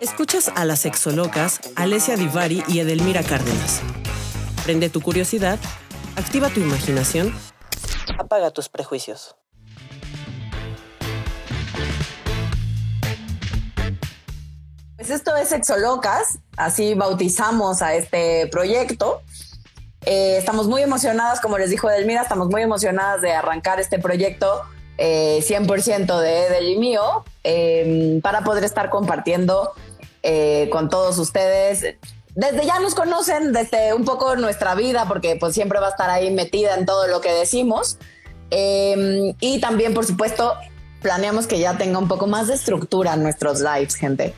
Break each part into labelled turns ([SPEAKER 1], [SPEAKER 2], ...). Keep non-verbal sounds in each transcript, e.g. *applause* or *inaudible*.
[SPEAKER 1] Escuchas a las sexolocas Alessia Divari y Edelmira Cárdenas. Prende tu curiosidad, activa tu imaginación, apaga tus prejuicios.
[SPEAKER 2] Pues esto es Sexolocas, así bautizamos a este proyecto. Eh, estamos muy emocionadas, como les dijo Edelmira, estamos muy emocionadas de arrancar este proyecto 100% eh, de Edel y mío em, para poder estar compartiendo eh, con todos ustedes. Desde ya nos conocen, desde un poco nuestra vida, porque pues siempre va a estar ahí metida en todo lo que decimos. Em, y también, por supuesto, planeamos que ya tenga un poco más de estructura en nuestros lives, gente.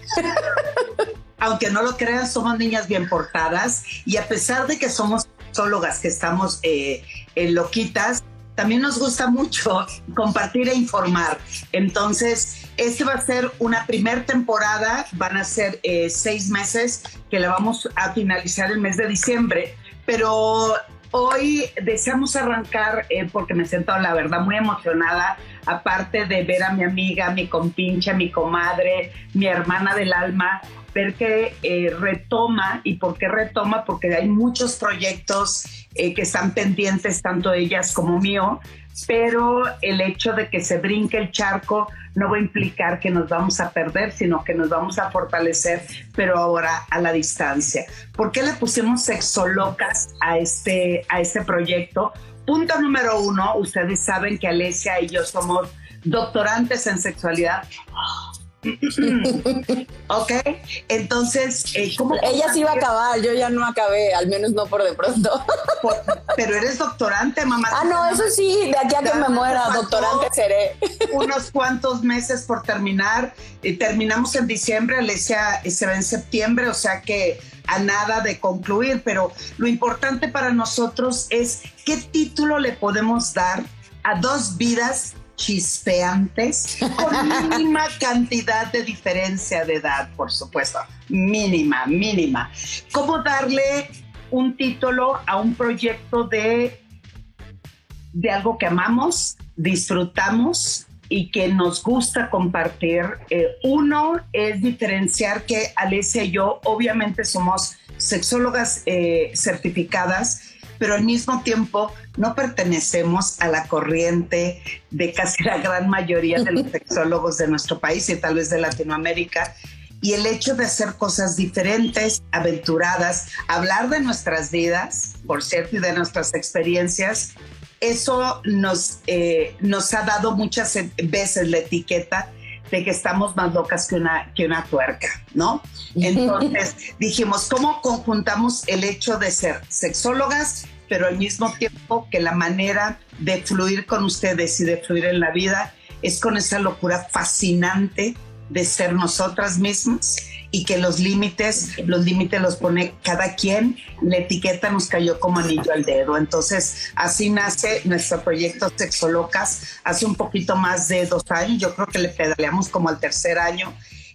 [SPEAKER 3] Aunque no lo crean, somos niñas bien portadas y a pesar de que somos sólogas, que estamos eh, en loquitas, también nos gusta mucho *laughs* compartir e informar. Entonces, este va a ser una primer temporada, van a ser eh, seis meses que la vamos a finalizar el mes de diciembre, pero hoy deseamos arrancar eh, porque me siento, la verdad, muy emocionada, aparte de ver a mi amiga, mi compincha, mi comadre, mi hermana del alma, ver que eh, retoma y por qué retoma, porque hay muchos proyectos eh, que están pendientes, tanto ellas como mío, pero el hecho de que se brinque el charco no va a implicar que nos vamos a perder, sino que nos vamos a fortalecer, pero ahora a la distancia. ¿Por qué le pusimos sexolocas a este, a este proyecto? Punto número uno, ustedes saben que Alesia y yo somos doctorantes en sexualidad. *laughs* ok, entonces,
[SPEAKER 2] eh, ¿cómo? Ella sí iba a acabar, yo ya no acabé, al menos no por de pronto. *laughs*
[SPEAKER 3] pero eres doctorante, mamá.
[SPEAKER 2] Ah, no, eso sí, de aquí a que me muera, doctorante seré. *laughs*
[SPEAKER 3] Unos cuantos meses por terminar. terminamos en diciembre, Alesia se va en septiembre, o sea que a nada de concluir, pero lo importante para nosotros es qué título le podemos dar a dos vidas chispeantes, con *laughs* mínima cantidad de diferencia de edad, por supuesto, mínima, mínima. ¿Cómo darle un título a un proyecto de, de algo que amamos, disfrutamos y que nos gusta compartir? Eh, uno es diferenciar que Alessia y yo obviamente somos sexólogas eh, certificadas, pero al mismo tiempo no pertenecemos a la corriente de casi la gran mayoría de los sexólogos de nuestro país y tal vez de Latinoamérica. Y el hecho de hacer cosas diferentes, aventuradas, hablar de nuestras vidas, por cierto, y de nuestras experiencias, eso nos, eh, nos ha dado muchas veces la etiqueta de que estamos más locas que una, que una tuerca, ¿no? Entonces *laughs* dijimos, ¿cómo conjuntamos el hecho de ser sexólogas pero al mismo tiempo que la manera de fluir con ustedes y de fluir en la vida es con esa locura fascinante de ser nosotras mismas y que los límites, los límites los pone cada quien, la etiqueta nos cayó como anillo al dedo. Entonces, así nace nuestro proyecto Sexolocas hace un poquito más de dos años, yo creo que le pedaleamos como al tercer año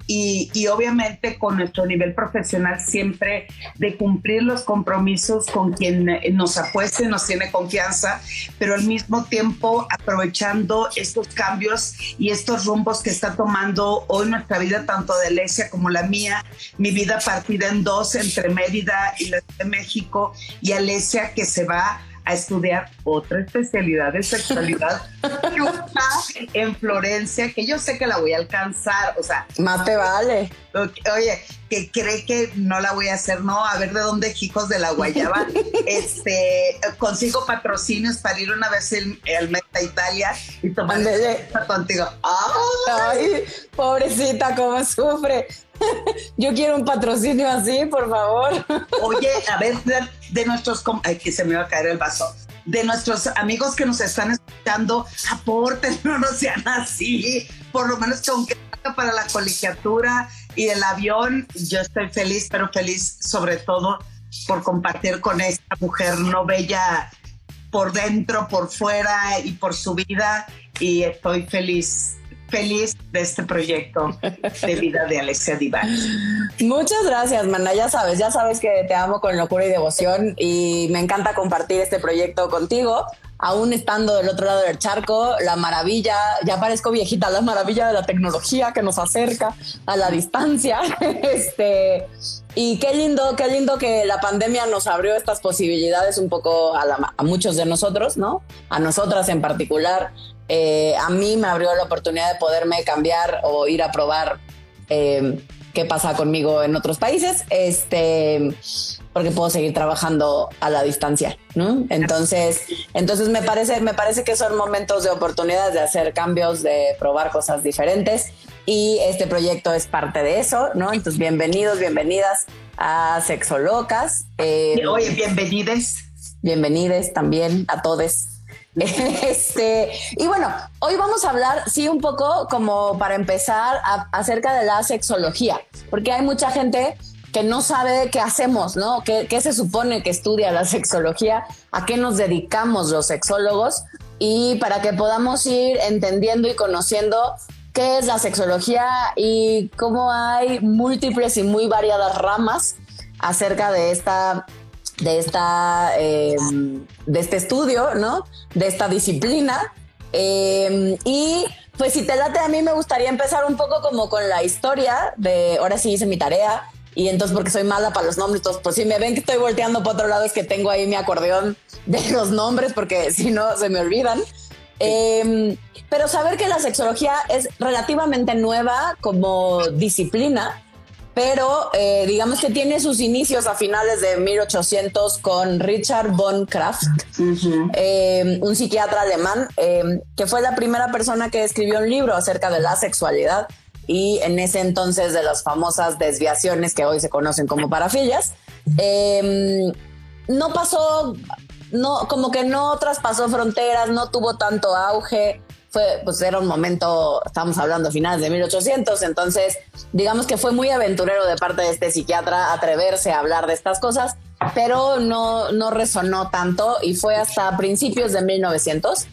[SPEAKER 3] y, obviamente con nuestro nivel profesional siempre de cumplir los compromisos con quien nos apueste, nos tiene confianza, pero al mismo tiempo aprovechando estos cambios y estos rumbos que está tomando hoy nuestra vida, tanto de Alesia como la mía, mi vida partida en dos entre Mérida y la de México y Alesia que se va a estudiar otra especialidad de sexualidad *laughs* en Florencia, que yo sé que la voy a alcanzar, o sea...
[SPEAKER 2] Más te vale.
[SPEAKER 3] Oye, que cree que no la voy a hacer, no, a ver de dónde hijos de la guayaba, *laughs* este, consigo patrocinios para ir una vez al Meta Italia y tomar contigo.
[SPEAKER 2] Ay, pobrecita, cómo sufre. *laughs* Yo quiero un patrocinio así, por favor.
[SPEAKER 3] Oye, a ver, *laughs* de, nuestros, ay, que se me va a caer el vaso. De nuestros amigos que nos están escuchando, aporten, *laughs* no, no sean así. Por lo menos que aunque para la colegiatura y el avión, yo estoy feliz, pero feliz sobre todo por compartir con esta mujer no bella por dentro, por fuera y por su vida. Y estoy feliz feliz de este proyecto de vida de Alexia Divan.
[SPEAKER 2] Muchas gracias, Mana. Ya sabes, ya sabes que te amo con locura y devoción y me encanta compartir este proyecto contigo. aún estando del otro lado del charco, la maravilla, ya parezco viejita, la maravilla de la tecnología que nos acerca a la distancia. *laughs* este, y qué lindo, qué lindo que la pandemia nos abrió estas posibilidades un poco a, muchos de nosotros, ¿no? A nosotras en particular. Eh, a mí me abrió la oportunidad de poderme cambiar o ir a probar eh, qué pasa conmigo en otros países. Este porque puedo seguir trabajando a la distancia, ¿no? Entonces, entonces me parece, me parece que son momentos de oportunidades de hacer cambios, de probar cosas diferentes y este proyecto es parte de eso, ¿no? Entonces, bienvenidos, bienvenidas a Sexo Locas.
[SPEAKER 3] Eh, Oye, bienvenides.
[SPEAKER 2] Bienvenides también a todos. *laughs* Este, y bueno, hoy vamos a hablar, sí, un poco como para empezar acerca de la sexología, porque hay mucha gente que no sabe qué hacemos, ¿no? ¿Qué, ¿Qué, se supone que estudia la sexología? ¿A qué nos dedicamos los sexólogos? Y para que podamos ir entendiendo y conociendo qué es la sexología y cómo hay múltiples y muy variadas ramas acerca de esta de esta em, de este estudio, ¿no? De esta disciplina. Em, y pues si te late, a mí me gustaría empezar un poco como con la historia de, ahora sí hice mi tarea, y entonces porque soy mala para los nombres, entonces pues si me ven que estoy volteando para otro lado es que tengo ahí mi acordeón de los nombres porque *laughs* si no se me olvidan. Em, pero saber que la sexología es relativamente nueva como disciplina, pero eh, digamos que tiene sus inicios a finales de 1800 con Richard von Kraft, em, un psiquiatra alemán, em, que fue la primera persona que escribió un libro acerca de la sexualidad y en ese entonces de las famosas desviaciones que hoy se conocen como parafilias. No pasó, no, como que no traspasó fronteras, no tuvo tanto auge. Fue, pues era un momento, estamos hablando finales de 1800, entonces digamos que fue muy aventurero de parte de este psiquiatra atreverse a hablar de estas cosas, pero no, no resonó tanto y fue hasta principios de 1900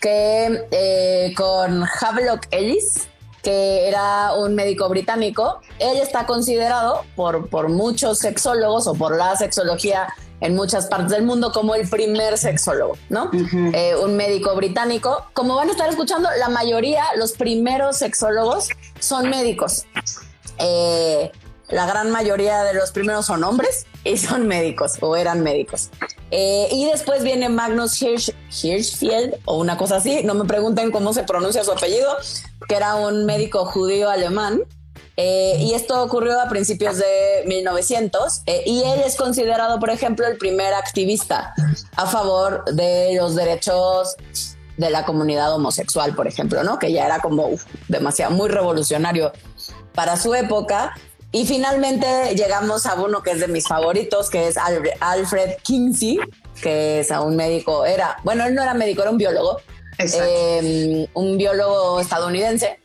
[SPEAKER 2] que eh, con Havelock Ellis, que era un médico británico. Él está considerado por, por muchos sexólogos o por la sexología en muchas partes del mundo como el primer sexólogo, ¿no? Eh, un médico británico. Como van a estar escuchando, la mayoría, los primeros sexólogos son médicos. Eh, la gran mayoría de los primeros son hombres y son médicos o eran médicos. Eh, y después viene Magnus Hirschfeld o una cosa así, no me pregunten cómo se pronuncia su apellido, que era un médico judío alemán. Eh, y esto ocurrió a principios de 1900 eh, y él es considerado, por ejemplo, el primer activista a favor de los derechos de la comunidad homosexual, por ejemplo, ¿no? Que ya era como demasiado muy revolucionario para su época. Y finalmente llegamos a uno que es de mis favoritos, que es Alfred Kinsey, que es a un médico, era, bueno, él no era médico, era un biólogo, eh, un biólogo estadounidense,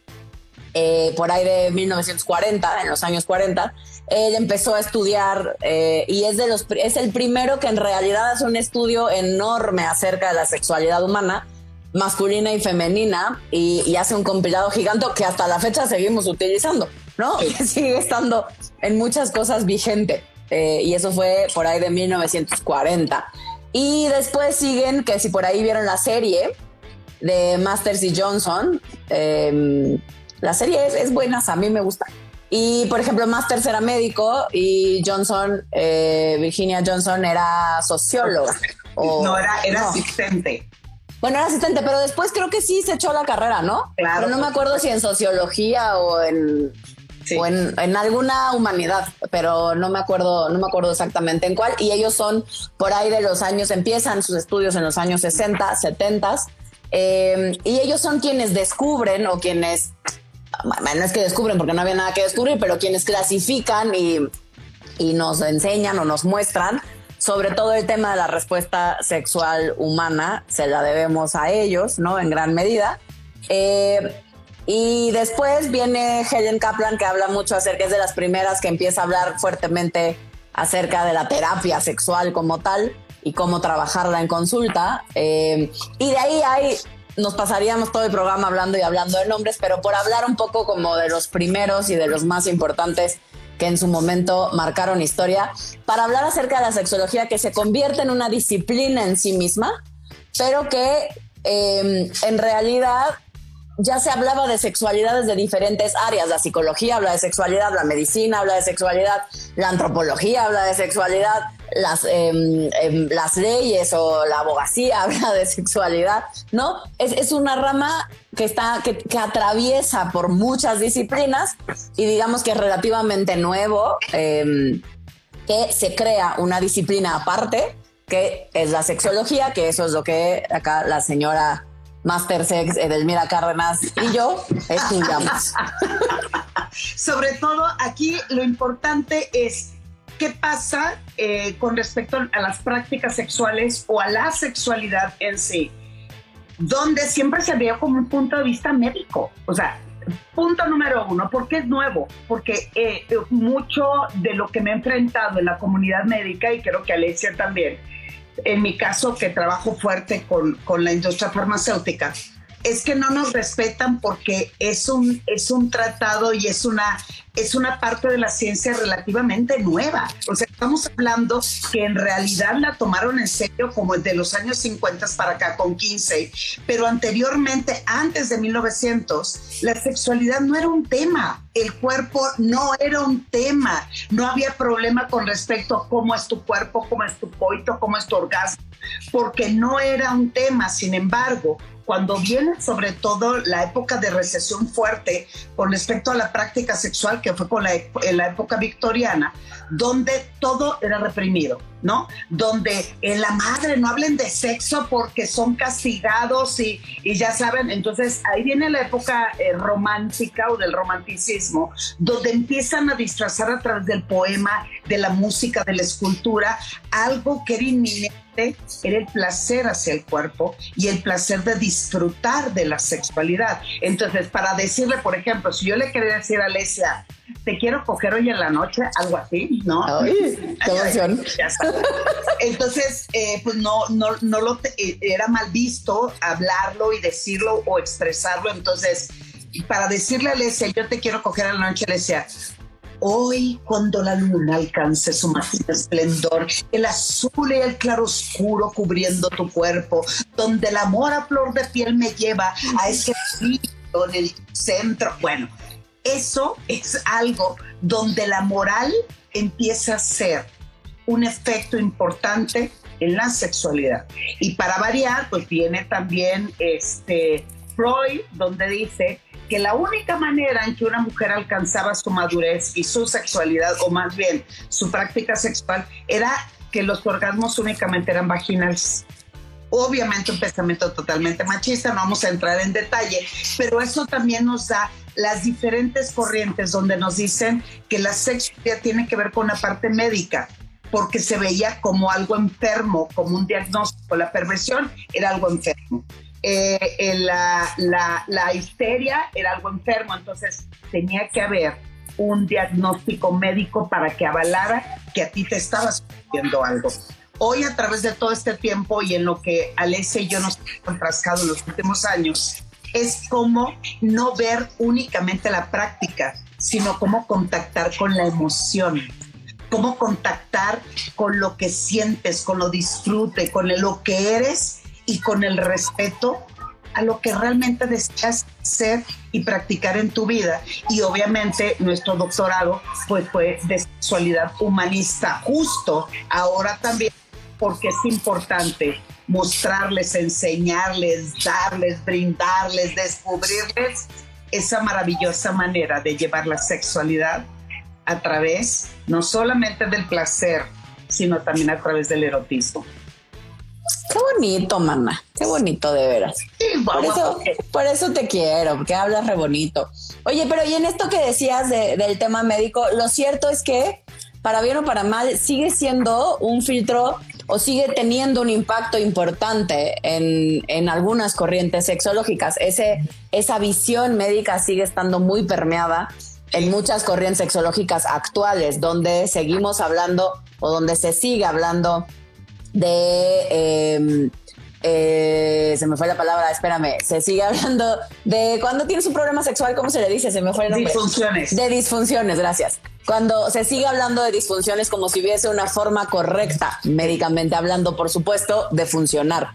[SPEAKER 2] eh, por ahí de 1940, en los años 40, él empezó a estudiar eh, y es, de los, es el primero que en realidad hace un estudio enorme acerca de la sexualidad humana masculina y femenina y, hace un compilado gigante que hasta la fecha seguimos utilizando, ¿no? Y *laughs* sigue estando en muchas cosas vigente. Eh, y eso fue por ahí de 1940. Y después siguen, que si por ahí vieron la serie de Masters y Johnson, em, la serie es, buena, a mí me gusta. Y por ejemplo, Masters era médico y Johnson, eh, Virginia Johnson era socióloga.
[SPEAKER 3] no, era, era asistente.
[SPEAKER 2] Bueno, era asistente, pero después creo que sí se echó la carrera, ¿no? Claro. Pero no me acuerdo si en sociología o en, o en, alguna humanidad, pero no me acuerdo, no me acuerdo exactamente en cuál. Y ellos son por ahí de los años, empiezan sus estudios en los años 60, 70. Eh, y ellos son quienes descubren o quienes, no es que descubren porque no había nada que descubrir, pero quienes clasifican y, y nos enseñan o nos muestran sobre todo el tema de la respuesta sexual humana, se la debemos a ellos, ¿no? En gran medida. Eh, y después viene Helen Kaplan, que habla mucho acerca, es de las primeras que empieza a hablar fuertemente acerca de la terapia sexual como tal y cómo trabajarla en consulta. Eh, y de ahí hay, nos pasaríamos todo el programa hablando y hablando de nombres, pero por hablar un poco como de los primeros y de los más importantes que en su momento marcaron historia, para hablar acerca de la sexología que se convierte en una disciplina en sí misma pero que em, en realidad ya se hablaba de sexualidad desde diferentes áreas. La psicología habla de sexualidad, la medicina habla de sexualidad, la antropología habla de sexualidad, las, em, em, las leyes o la abogacía *laughs* habla de sexualidad, ¿no? Es, una rama que, está, que, atraviesa por muchas disciplinas y digamos que es relativamente nuevo em, que se crea una disciplina aparte que es la sexología, que eso es lo que acá la señora Master Sex, Edelmira Cárdenas y yo estudiamos. *laughs*
[SPEAKER 3] Sobre todo aquí lo importante es qué pasa eh, con respecto a las prácticas sexuales o a la sexualidad en sí, donde siempre se ve como un punto de vista médico. O sea, punto número uno, ¿por qué es nuevo? Porque eh, mucho de lo que me he enfrentado en la comunidad médica, y creo que Alicia también, en mi caso que trabajo fuerte con, con la industria farmacéutica, es que no nos respetan porque es un, es un tratado y es una, es una parte de la ciencia relativamente nueva. O sea, estamos hablando que en realidad la tomaron en serio como de los años 50 para acá con 15, pero anteriormente, antes de 1900, la sexualidad no era un tema, el cuerpo no era un tema, no había problema con respecto a cómo es tu cuerpo, cómo es tu coito, cómo es tu orgasmo, porque no era un tema. Sin embargo, cuando viene sobre todo la época de recesión fuerte con respecto a la práctica sexual, que fue con la, en la época victoriana, donde todo era reprimido, ¿no? Donde en la madre no hablen de sexo porque son castigados y, y ya saben, entonces ahí viene la época eh, romántica o del romanticismo, donde empiezan a disfrazar a través del poema, de la música, de la escultura, algo que era inminente era el placer hacia el cuerpo y el placer de disfrutar de la sexualidad. Entonces, para decirle, por ejemplo, si yo le quería decir a Alesia, te quiero coger hoy en la noche, algo así, ¿no? *laughs* Entonces, eh, pues no, no, no lo eh, era mal visto hablarlo y decirlo o expresarlo. Entonces, para decirle a Alesia, yo te quiero coger en la noche, Alesia, Hoy, cuando la luna alcance su máximo esplendor, el azul y el claroscuro cubriendo tu cuerpo, donde el amor a flor de piel me lleva a ese río del centro. Bueno, eso es algo donde la moral empieza a ser un efecto importante en la sexualidad. Y para variar, pues viene también este Freud, donde dice que la única manera en que una mujer alcanzaba su madurez y su sexualidad, o más bien su práctica sexual, era que los orgasmos únicamente eran vaginales. Obviamente un pensamiento totalmente machista, no vamos a entrar en detalle, pero eso también nos da las diferentes corrientes donde nos dicen que la sexualidad tiene que ver con la parte médica, porque se veía como algo enfermo, como un diagnóstico. La perversión era algo enfermo. Eh, la, la, histeria era algo enfermo, entonces tenía que haber un diagnóstico médico para que avalara que a ti te estabas sucediendo algo. Hoy a través de todo este tiempo y en lo que Alessia y yo nos hemos enfrascado en los últimos años, es como no ver únicamente la práctica, sino cómo contactar con la emoción, cómo contactar con lo que sientes, con lo disfrute, con lo que eres y con el respeto a lo que realmente deseas ser y practicar en tu vida. Y obviamente nuestro doctorado pues, fue de sexualidad humanista, justo ahora también, porque es importante mostrarles, enseñarles, darles, brindarles, descubrirles esa maravillosa manera de llevar la sexualidad a través no solamente del placer, sino también a través del erotismo.
[SPEAKER 2] Qué bonito, mamá. Qué bonito, de veras. por, eso, por eso te quiero, porque hablas re bonito. Oye, pero y en esto que decías del tema médico, lo cierto es que, para bien o para mal, sigue siendo un filtro o sigue teniendo un impacto importante en, en algunas corrientes sexológicas. Ese, esa visión médica sigue estando muy permeada en muchas corrientes sexológicas actuales, donde seguimos hablando o donde se sigue hablando de... Em, eh, se me fue la palabra, espérame, se sigue *laughs* hablando de cuando tienes un problema sexual, ¿cómo se le dice? Se me fue el nombre.
[SPEAKER 3] Disfunciones.
[SPEAKER 2] De disfunciones, gracias. Cuando se sigue hablando de disfunciones como si hubiese una forma correcta, médicamente hablando, por supuesto, de funcionar.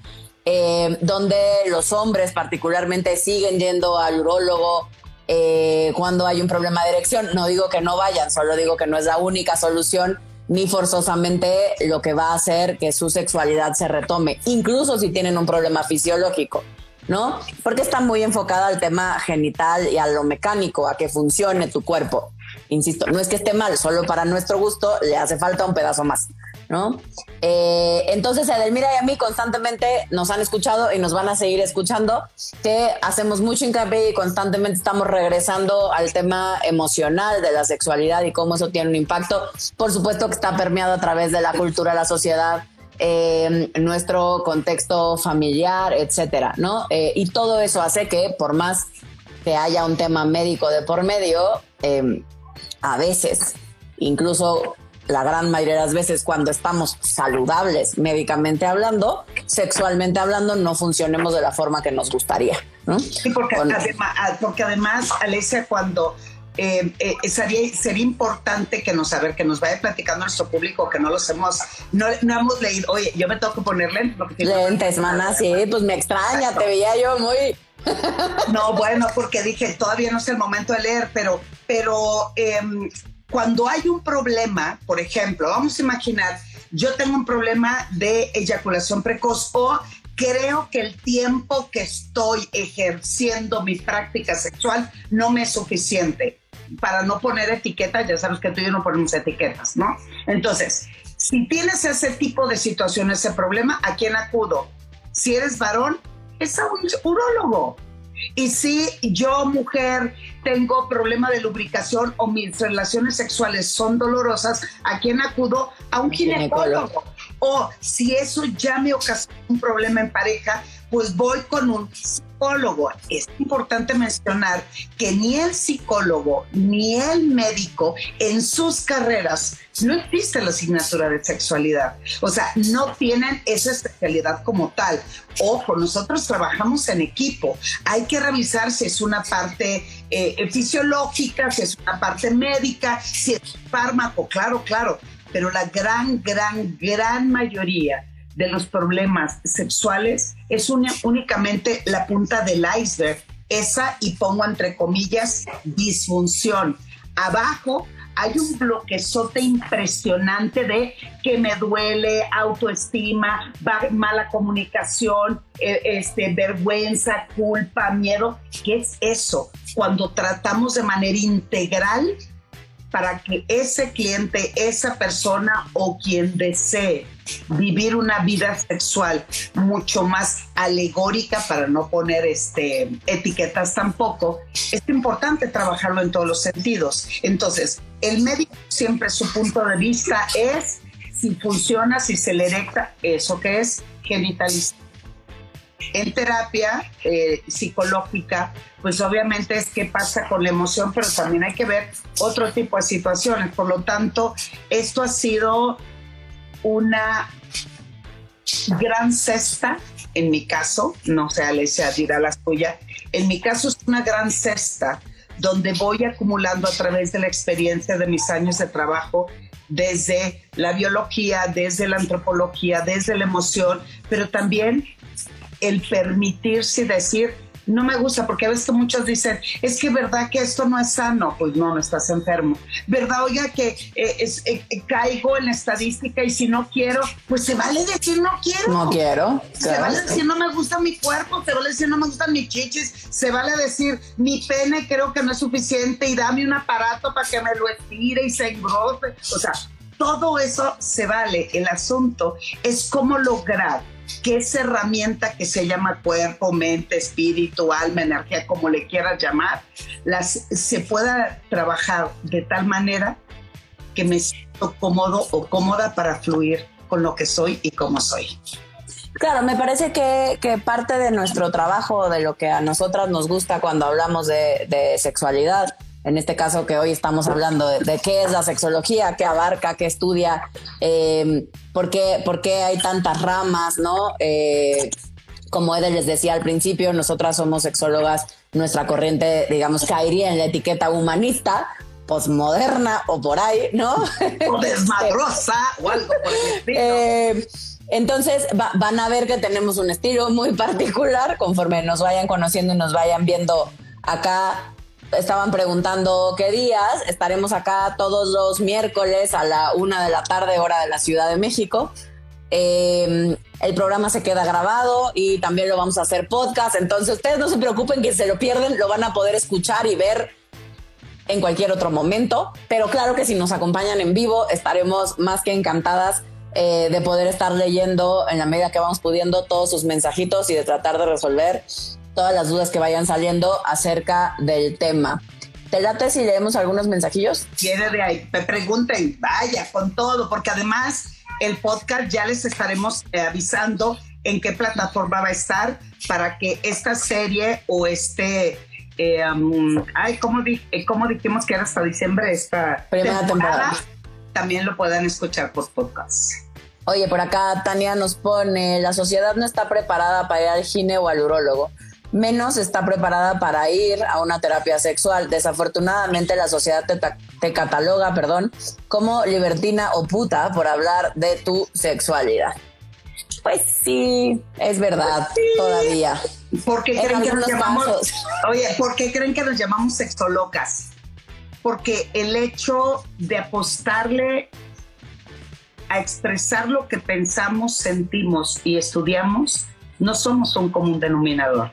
[SPEAKER 2] eh, donde los hombres particularmente siguen yendo al urólogo eh, cuando hay un problema de erección. No digo que no vayan, solo digo que no es la única solución ni forzosamente lo que va a hacer que su sexualidad se retome, incluso si tienen un problema fisiológico. ¿no? Porque está muy enfocada al tema genital y a lo mecánico, a que funcione tu cuerpo. Insisto, no es que esté mal, solo para nuestro gusto le hace falta un pedazo más, ¿no? Eh, entonces, Edelmira y a mí constantemente nos han escuchado y nos van a seguir escuchando, que hacemos mucho hincapié y constantemente estamos regresando al tema emocional de la sexualidad y cómo eso tiene un impacto. Por supuesto que está permeado a través de la cultura, la sociedad, eh, nuestro contexto familiar, etcétera, ¿no? Eh, y todo eso hace que, por más que haya un tema médico de por medio, em, a veces, incluso la gran mayoría de las veces cuando estamos saludables médicamente hablando, sexualmente hablando, no funcionemos de la forma que nos gustaría. ¿no?
[SPEAKER 3] Sí, porque, además, porque además, Alesia, cuando eh, eh, sería, sería, importante que nos, a ver, que nos vaya platicando nuestro público, que no los hemos, no, no hemos leído. Oye, yo me tengo que poner lentes. Porque
[SPEAKER 2] lentes, mana, sí, pues me extraña, te veía yo muy...
[SPEAKER 3] no, *laughs* bueno, porque dije, todavía no es el momento de leer, pero, pero em, cuando hay un problema, por ejemplo, vamos a imaginar, yo tengo un problema de eyaculación precoz o creo que el tiempo que estoy ejerciendo mi práctica sexual no me es suficiente para no poner etiquetas, ya sabes que tú y yo no ponemos etiquetas, ¿no? Entonces, si tienes ese tipo de situación, ese problema, ¿a quién acudo? Si eres varón, es a un urólogo. Y si yo, mujer, tengo problema de lubricación o mis relaciones sexuales son dolorosas, ¿a quién acudo? A un ginecólogo. O si eso ya me ocasiona un problema en pareja, pues voy con un psicólogo. Es importante mencionar que ni el psicólogo ni el médico en sus carreras no existe la asignatura de sexualidad. O sea, no tienen esa especialidad como tal. Ojo, nosotros trabajamos en equipo. Hay que revisar si es una parte eh, fisiológica, si es una parte médica, si es fármaco, claro, claro. Pero la gran, gran, gran mayoría de los problemas sexuales es únicamente la punta del iceberg, esa y pongo entre comillas disfunción. Abajo hay un bloquezote impresionante de que me duele, autoestima, mala comunicación, e, este, vergüenza, culpa, miedo. ¿Qué es eso? Cuando tratamos de manera integral para que ese cliente, esa persona o quien desee vivir una vida sexual mucho más alegórica para no poner este, etiquetas tampoco, es importante trabajarlo en todos los sentidos. Entonces, el médico siempre su punto de vista es si funciona, si se le erecta eso que es genitalización en terapia eh, psicológica, pues obviamente es qué pasa con la emoción, pero también hay que ver otro tipo de situaciones. Por lo tanto, esto ha sido una gran cesta, en mi caso, no sé, Alicia dirá la suya, en mi caso es una gran cesta donde voy acumulando a través de la experiencia de mis años de trabajo desde la biología, desde la antropología, desde la emoción, pero también el permitirse decir, no me gusta, porque a veces muchos dicen, es que verdad que esto no es sano, pues no, no estás enfermo. Verdad, oiga, que eh, es, eh, eh, caigo en la estadística y si no quiero, pues se vale decir no quiero.
[SPEAKER 2] No quiero.
[SPEAKER 3] Se vale decir no me gusta mi cuerpo, se vale decir no me gustan mis chichis, se vale decir mi pene creo que no es suficiente y dame un aparato para que me lo estire y se engrose. O sea, todo eso se vale. El asunto es cómo lograr que esa herramienta que se llama cuerpo, mente, espíritu, alma, energía, como le quieras llamar, las, se pueda trabajar de tal manera que me siento cómodo o cómoda para fluir con lo que soy y cómo soy.
[SPEAKER 2] Claro, me parece que, parte de nuestro trabajo, de lo que a nosotras nos gusta cuando hablamos de, de sexualidad, en este caso que hoy estamos hablando de, qué es la sexología, qué abarca, qué estudia, eh, por, qué, hay tantas ramas, ¿no? Eh, como Edel les decía al principio, nosotras somos sexólogas, nuestra corriente, digamos, caería en la etiqueta humanista, posmoderna o por ahí, ¿no?
[SPEAKER 3] O desmadrosa o algo por el estilo. *laughs*
[SPEAKER 2] Eh, Entonces van a ver que tenemos un estilo muy particular conforme nos vayan conociendo y nos vayan viendo acá. Estaban preguntando qué días. Estaremos acá todos los miércoles a la una de la tarde, hora de la Ciudad de México. Em, el programa se queda grabado y también lo vamos a hacer podcast. Entonces ustedes no se preocupen que se lo pierden, lo van a poder escuchar y ver en cualquier otro momento. Pero claro que si nos acompañan en vivo, estaremos más que encantadas eh, de poder estar leyendo en la medida que vamos pudiendo todos sus mensajitos y de tratar de resolver todas las dudas que vayan saliendo acerca del tema. ¿Te late si leemos algunos mensajillos?
[SPEAKER 3] Quiere de ahí, me pregunten, vaya, con todo, porque además el podcast ya les estaremos eh, avisando en qué plataforma va a estar para que esta serie o este, eh, um, ay, ¿cómo, ¿cómo dijimos que era hasta diciembre esta
[SPEAKER 2] Primera temporada?
[SPEAKER 3] también lo puedan escuchar por podcast.
[SPEAKER 2] Oye, por acá Tania nos pone, la sociedad no está preparada para ir al gine o al urólogo, menos está preparada para ir a una terapia sexual. Desafortunadamente la sociedad te, cataloga, perdón, como libertina o puta por hablar de tu sexualidad. Pues sí, es verdad, todavía.
[SPEAKER 3] ¿Por qué, creen que nos llamamos, oye, ¿por qué creen que nos llamamos sexolocas? porque el hecho de apostarle a expresar lo que pensamos, sentimos y estudiamos, no somos un común denominador.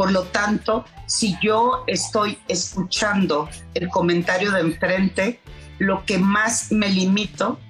[SPEAKER 3] Por lo tanto, si yo estoy escuchando el comentario de enfrente, lo que más me limito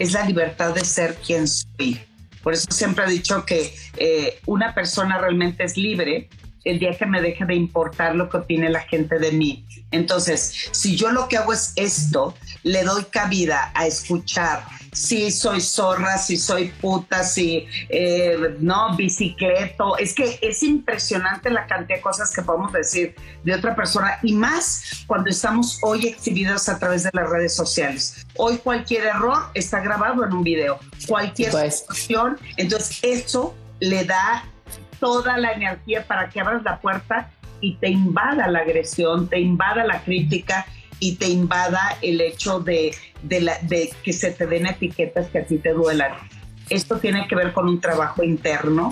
[SPEAKER 3] es la libertad de ser quien soy. Por eso siempre he dicho que eh, una persona realmente es libre el día que me deje de importar lo que opine la gente de mí. Entonces, si yo lo que hago es esto, le doy cabida a escuchar si soy zorra, si soy puta, si eh, no, bicicleto. Es que es impresionante la cantidad de cosas que podemos decir de otra persona y más cuando estamos hoy exhibidos a través de las redes sociales. Hoy cualquier error está grabado en un video, cualquier pues. situación. Entonces, eso le da toda la energía para que abras la puerta y te invada la agresión, te invada la crítica y te invada el hecho de, de, que se te den etiquetas que a ti te duelan. Esto tiene que ver con un trabajo interno.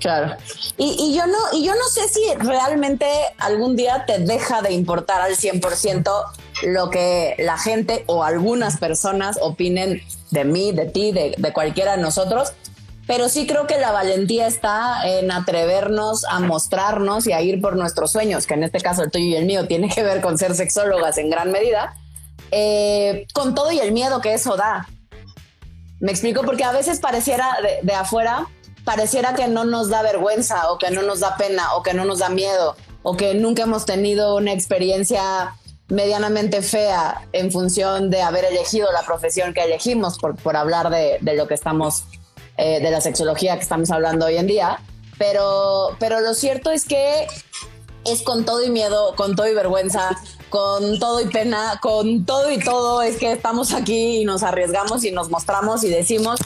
[SPEAKER 2] Claro. Y, y, yo no, y yo no sé si realmente algún día te deja de importar al 100% lo que la gente o algunas personas opinen de mí, de ti, de, de cualquiera de nosotros, pero sí creo que la valentía está en atrevernos a mostrarnos y a ir por nuestros sueños, que en este caso el tuyo y el mío tiene que ver con ser sexólogas en gran medida, eh, con todo y el miedo que eso da. Me explico porque a veces pareciera de, afuera, pareciera que no nos da vergüenza o que no nos da pena o que no nos da miedo o que nunca hemos tenido una experiencia medianamente fea en función de haber elegido la profesión que elegimos por, por hablar de, de lo que estamos eh, de la sexología que estamos hablando hoy en día. Pero, pero lo cierto es que es con todo y miedo, con todo y vergüenza, con todo y pena, con todo y todo, es que estamos aquí y nos arriesgamos y nos mostramos y decimos,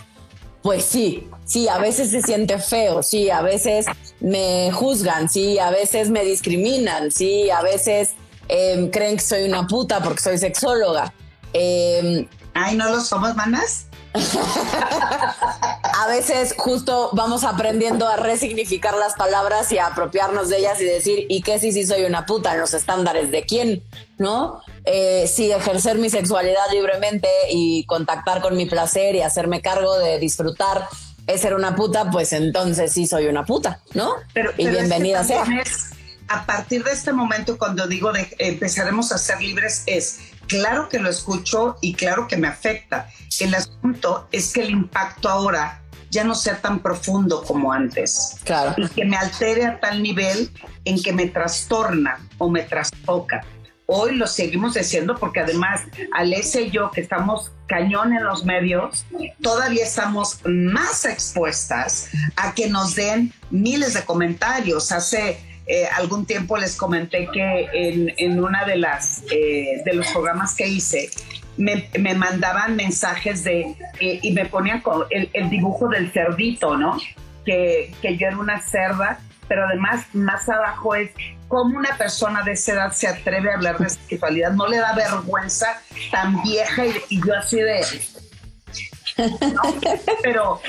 [SPEAKER 2] pues sí, sí, a veces se siente feo, sí, a veces me juzgan, sí, a veces me discriminan, sí, a veces em, creen que soy una puta porque soy sexóloga.
[SPEAKER 3] Em, Ay, ¿no lo somos, manas?
[SPEAKER 2] A veces justo vamos aprendiendo a resignificar las palabras y a apropiarnos de ellas y decir, ¿y qué si sí soy una puta en los estándares de quién? ¿No? Eh, si ejercer mi sexualidad libremente y contactar con mi placer y hacerme cargo de disfrutar es ser una puta, pues entonces sí soy una puta, ¿no?
[SPEAKER 3] Pero, y bienvenida sea. a partir de este momento, cuando digo de empezaremos a ser libres, es claro que lo escucho y claro que me afecta. El asunto es que el impacto ahora ya no sea tan profundo como antes.
[SPEAKER 2] Claro.
[SPEAKER 3] Y que me altere a tal nivel en que me trastorna o me trastoca. Hoy lo seguimos diciendo porque además Alessia y yo que estamos cañón en los medios, todavía estamos más expuestas a que nos den miles de comentarios. Hace eh, algún tiempo les comenté que en, en una de las eh, de los programas que hice me, me mandaban mensajes de eh, y me ponían el, el, dibujo del cerdito, ¿no? Que, que yo era una cerda, pero además más abajo es cómo una persona de esa edad se atreve a hablar de sexualidad, no le da vergüenza tan vieja y, y yo así de Pero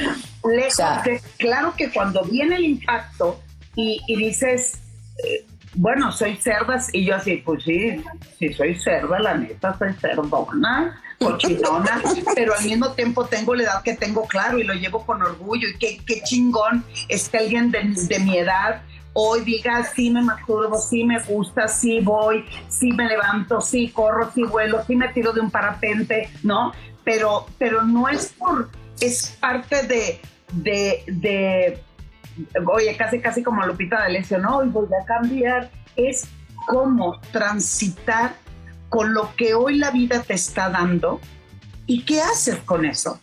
[SPEAKER 3] lejos claro que cuando viene el impacto y, dices, eh, bueno, soy cerda, y yo así, pues sí, sí soy cerda, la neta, soy cerdona, cochinona, *laughs* pero al mismo tiempo tengo la edad que tengo claro y lo llevo con orgullo y qué, qué chingón es que alguien de, de mi edad hoy diga, sí me masturbo, sí me gusta, sí voy, sí me levanto, sí corro, sí vuelo, sí me tiro de un parapente, ¿no? Pero, pero no es por, es parte de, de, de oye, casi, casi como Lupita D'Alessio, no, hoy voy a cambiar, es cómo transitar con lo que hoy la vida te está dando y qué haces con eso.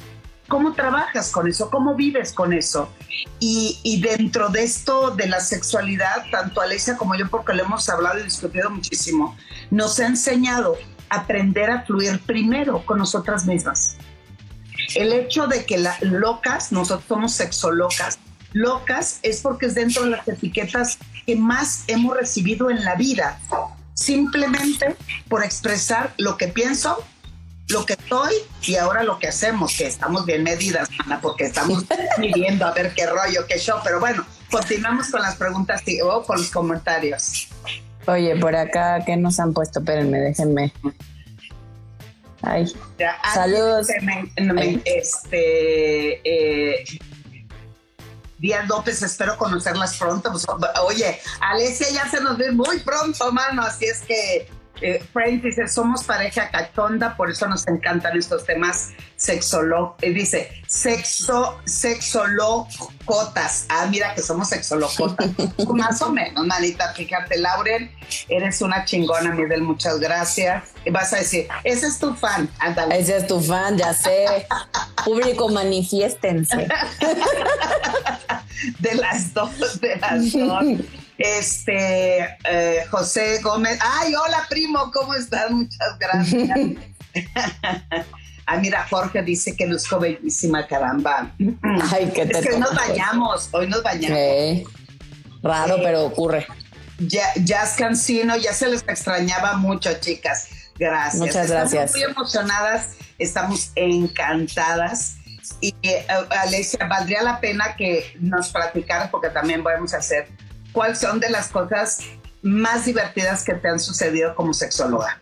[SPEAKER 3] ¿Cómo trabajas con eso? ¿Cómo vives con eso? Y, dentro de esto de la sexualidad, tanto Alesia como yo, porque lo hemos hablado y discutido muchísimo, nos ha enseñado a aprender a fluir primero con nosotras mismas. El hecho de que las locas, nosotros somos sexolocas, locas es porque es dentro de las etiquetas que más hemos recibido en la vida, simplemente por expresar lo que pienso, lo que estoy y ahora lo que hacemos, que estamos bien medidas, Ana, porque estamos *laughs* midiendo a ver qué rollo, qué show, pero bueno, continuamos con las preguntas o con los comentarios.
[SPEAKER 2] Oye, por acá, ¿qué nos han puesto? Espérenme, déjenme. Ay, saludos.
[SPEAKER 3] Este, eh, Díaz López, espero conocerlas pronto. Pues, oye, Alesia ya se nos ve muy pronto, mano, así es que eh, Frank dice, somos pareja cachonda, por eso nos encantan estos temas sexolo, eh, dice, sexo, sexolocotas. Ah, mira que somos sexolocotas. *laughs* Más o menos, manita, fíjate, Lauren, eres una chingona, Miguel, muchas gracias. Y vas a decir, ese es tu fan,
[SPEAKER 2] ándale. Ese es tu fan, ya sé. Público, manifiéstense. *laughs*
[SPEAKER 3] de las dos, de las dos. *laughs* Este, eh, José Gómez. Ay, hola primo, ¿cómo estás? Muchas gracias. *laughs* *laughs* ah, mira, Jorge dice que luzco bellísima, caramba. Ay, qué te Es que hoy nos bañamos, hoy nos bañamos.
[SPEAKER 2] Raro, pero ocurre.
[SPEAKER 3] Ya, Jazz Cancino, ya se les extrañaba mucho, chicas. Gracias.
[SPEAKER 2] Muchas gracias.
[SPEAKER 3] Estamos muy emocionadas, estamos encantadas. Y eh, Alesia, valdría la pena que nos platicaras, porque también podemos hacer ¿cuáles son de las cosas más divertidas que te han sucedido como sexóloga?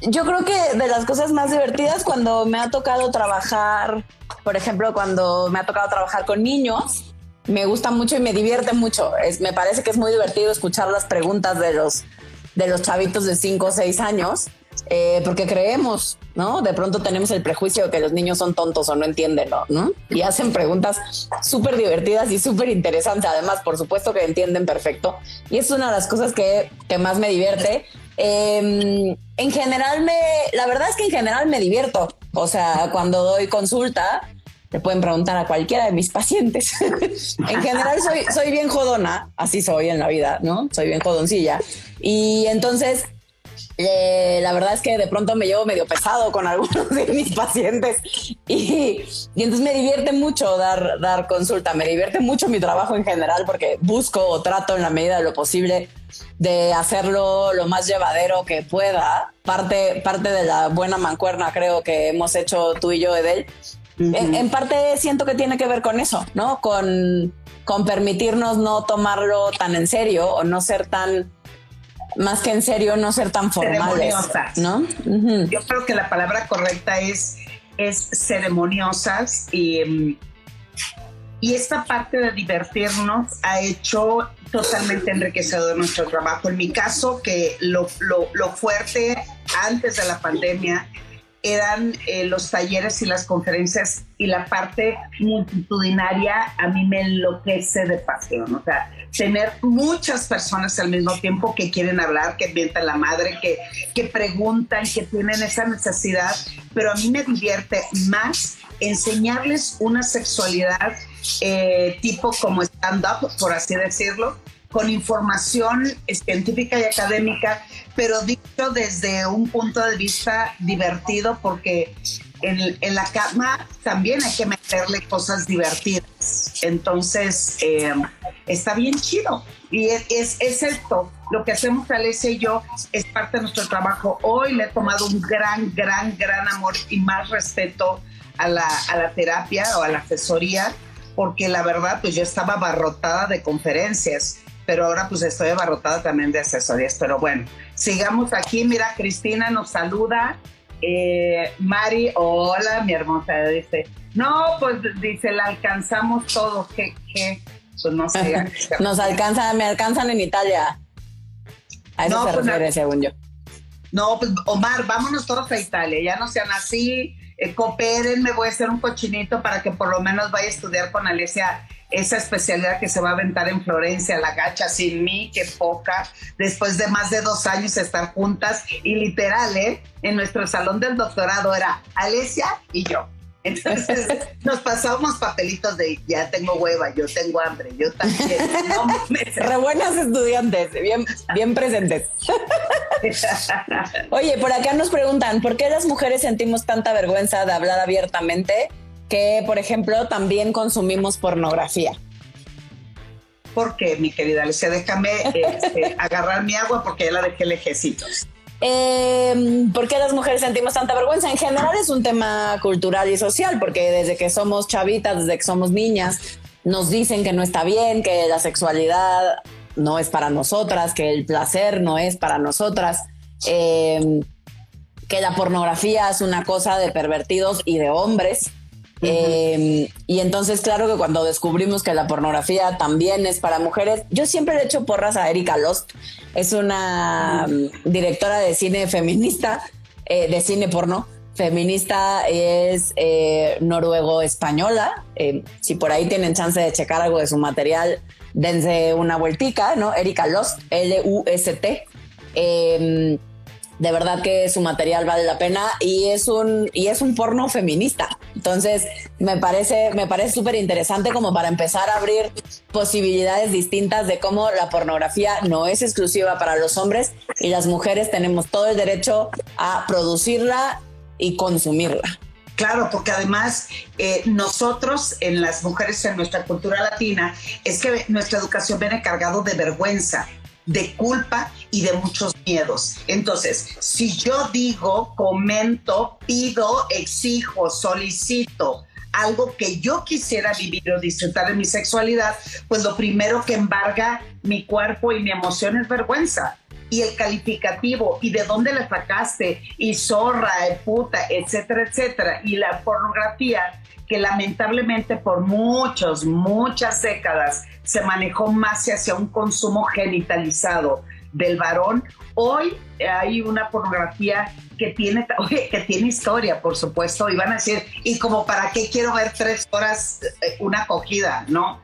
[SPEAKER 2] Yo creo que de las cosas más divertidas cuando me ha tocado trabajar, por ejemplo, cuando me ha tocado trabajar con niños, me gusta mucho y me divierte mucho. Me parece que es muy divertido escuchar las preguntas de los, de los chavitos de 5 o 6 años eh, porque creemos, ¿no? De pronto tenemos el prejuicio de que los niños son tontos o no entienden, ¿no? Y hacen preguntas súper divertidas y súper interesantes. Además, por supuesto que entienden perfecto. Y es una de las cosas que, que más me divierte. Em, en general me, la verdad es que en general me divierto. O sea, cuando doy consulta, te pueden preguntar a cualquiera de mis pacientes. *laughs* en general soy, soy bien jodona, así soy en la vida, ¿no? Soy bien jodoncilla. Y entonces eh, la verdad es que de pronto me llevo medio pesado con algunos de mis pacientes y, entonces me divierte mucho dar, dar consulta, me divierte mucho mi trabajo en general porque busco o trato en la medida de lo posible de hacerlo lo más llevadero que pueda. Parte, parte de la buena mancuerna creo que hemos hecho tú y yo, Edel. en, en, parte siento que tiene que ver con eso, ¿no? Con, con permitirnos no tomarlo tan en serio o no ser tan más que en serio no ser tan formales, ¿no?
[SPEAKER 3] Yo creo que la palabra correcta es, es ceremoniosas y, y esta parte de divertirnos ha hecho totalmente enriquecedor nuestro trabajo. En mi caso, que lo, lo, lo fuerte antes de la pandemia eran eh, los talleres y las conferencias y la parte multitudinaria a mí me enloquece de pasión. O sea, tener muchas personas al mismo tiempo que quieren hablar, que mientan la madre, que, que preguntan, que tienen esa necesidad, pero a mí me divierte más enseñarles una sexualidad eh, tipo como stand-up, por así decirlo, con información científica y académica, pero dicho desde un punto de vista divertido, porque en, la cama también hay que meterle cosas divertidas. Entonces, eh, está bien chido. Y es, es, es, esto, lo que hacemos Alessia y yo es parte de nuestro trabajo. Hoy le he tomado un gran, gran, gran amor y más respeto a la, a la terapia o a la asesoría, porque la verdad, pues yo estaba abarrotada de conferencias, pero ahora pues estoy abarrotada también de asesorías. Pero bueno, sigamos aquí. Mira, Cristina nos saluda. Eh, Mari, hola, mi hermosa, dice, no, pues dice, la alcanzamos todos, que, que, pues no sé. *laughs*
[SPEAKER 2] nos alcanzan, me alcanzan en Italia. A eso se pues, refiere, según yo.
[SPEAKER 3] No, pues Omar, vámonos todos a Italia, ya no sean así, eh, cooperen, me voy a hacer un cochinito para que por lo menos vaya a estudiar con Alesia esa especialidad que se va a aventar en Florencia, la gacha sin mí, que poca, después de más de dos años estar juntas y literal, ¿eh? En nuestro salón del doctorado era Alesia y yo. Entonces *laughs* nos pasábamos papelitos de ya tengo hueva, yo tengo hambre, yo también. No, *laughs*
[SPEAKER 2] Re buenas estudiantes, bien, bien presentes. *laughs* Oye, por acá nos preguntan, ¿por qué las mujeres sentimos tanta vergüenza de hablar abiertamente que, por ejemplo, también consumimos pornografía?
[SPEAKER 3] ¿Por qué, mi querida Alicia? Déjame este, *laughs* agarrar mi agua porque ya la dejé lejecitos.
[SPEAKER 2] Eh, ¿Por qué las mujeres sentimos tanta vergüenza? En general es un tema cultural y social, porque desde que somos chavitas, desde que somos niñas, nos dicen que no está bien, que la sexualidad no es para nosotras, que el placer no es para nosotras, em, que la pornografía es una cosa de pervertidos y de hombres. Em, y entonces, claro que cuando descubrimos que la pornografía también es para mujeres, yo siempre le echo porras a Erika Lost. Es una mm, directora de cine feminista, eh, de cine porno. Feminista es eh, noruego-española. Eh, si por ahí tienen chance de checar algo de su material, dense una vueltica, ¿no? Erika Lost, L-U-S-T. De verdad que su material vale la pena y es un y es un porno feminista. Entonces, me parece me parece súper interesante como para empezar a abrir posibilidades distintas de cómo la pornografía no es exclusiva para los hombres y las mujeres tenemos todo el derecho a producirla y consumirla.
[SPEAKER 3] Claro, porque además eh, nosotros, en las mujeres en nuestra cultura latina, es que nuestra educación viene cargado de vergüenza de culpa y de muchos miedos. Entonces, si yo digo, comento, pido, exijo, solicito algo que yo quisiera vivir o disfrutar de mi sexualidad, pues lo primero que embarga mi cuerpo y mi emoción es vergüenza. Y el calificativo, y de dónde le sacaste, y zorra, y puta, etcétera, etcétera. Y la pornografía que lamentablemente por muchos, muchas décadas se manejó más hacia un consumo genitalizado del varón. Hoy hay una pornografía que tiene, *laughs* que tiene historia, por supuesto, y van a decir, ¿y como para qué quiero ver tres horas eh, una acogida? No,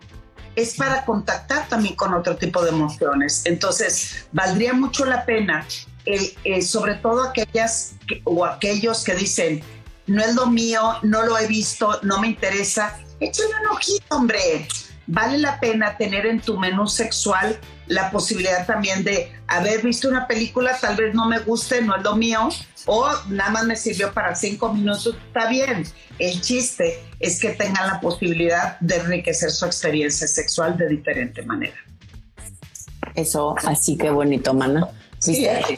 [SPEAKER 3] es para contactar también con otro tipo de emociones. Entonces, valdría mucho la pena, eh, sobre todo aquellas o aquellos que dicen, no es lo mío, no lo he visto, no me interesa, échale un ojito, hombre. Vale la pena tener en tu menú sexual la posibilidad también de haber visto una película, tal vez no me guste, no es lo mío, o nada más me sirvió para cinco minutos, está bien. El chiste es que tengan la posibilidad de enriquecer su experiencia sexual de diferente manera.
[SPEAKER 2] Eso, así que bonito, mana.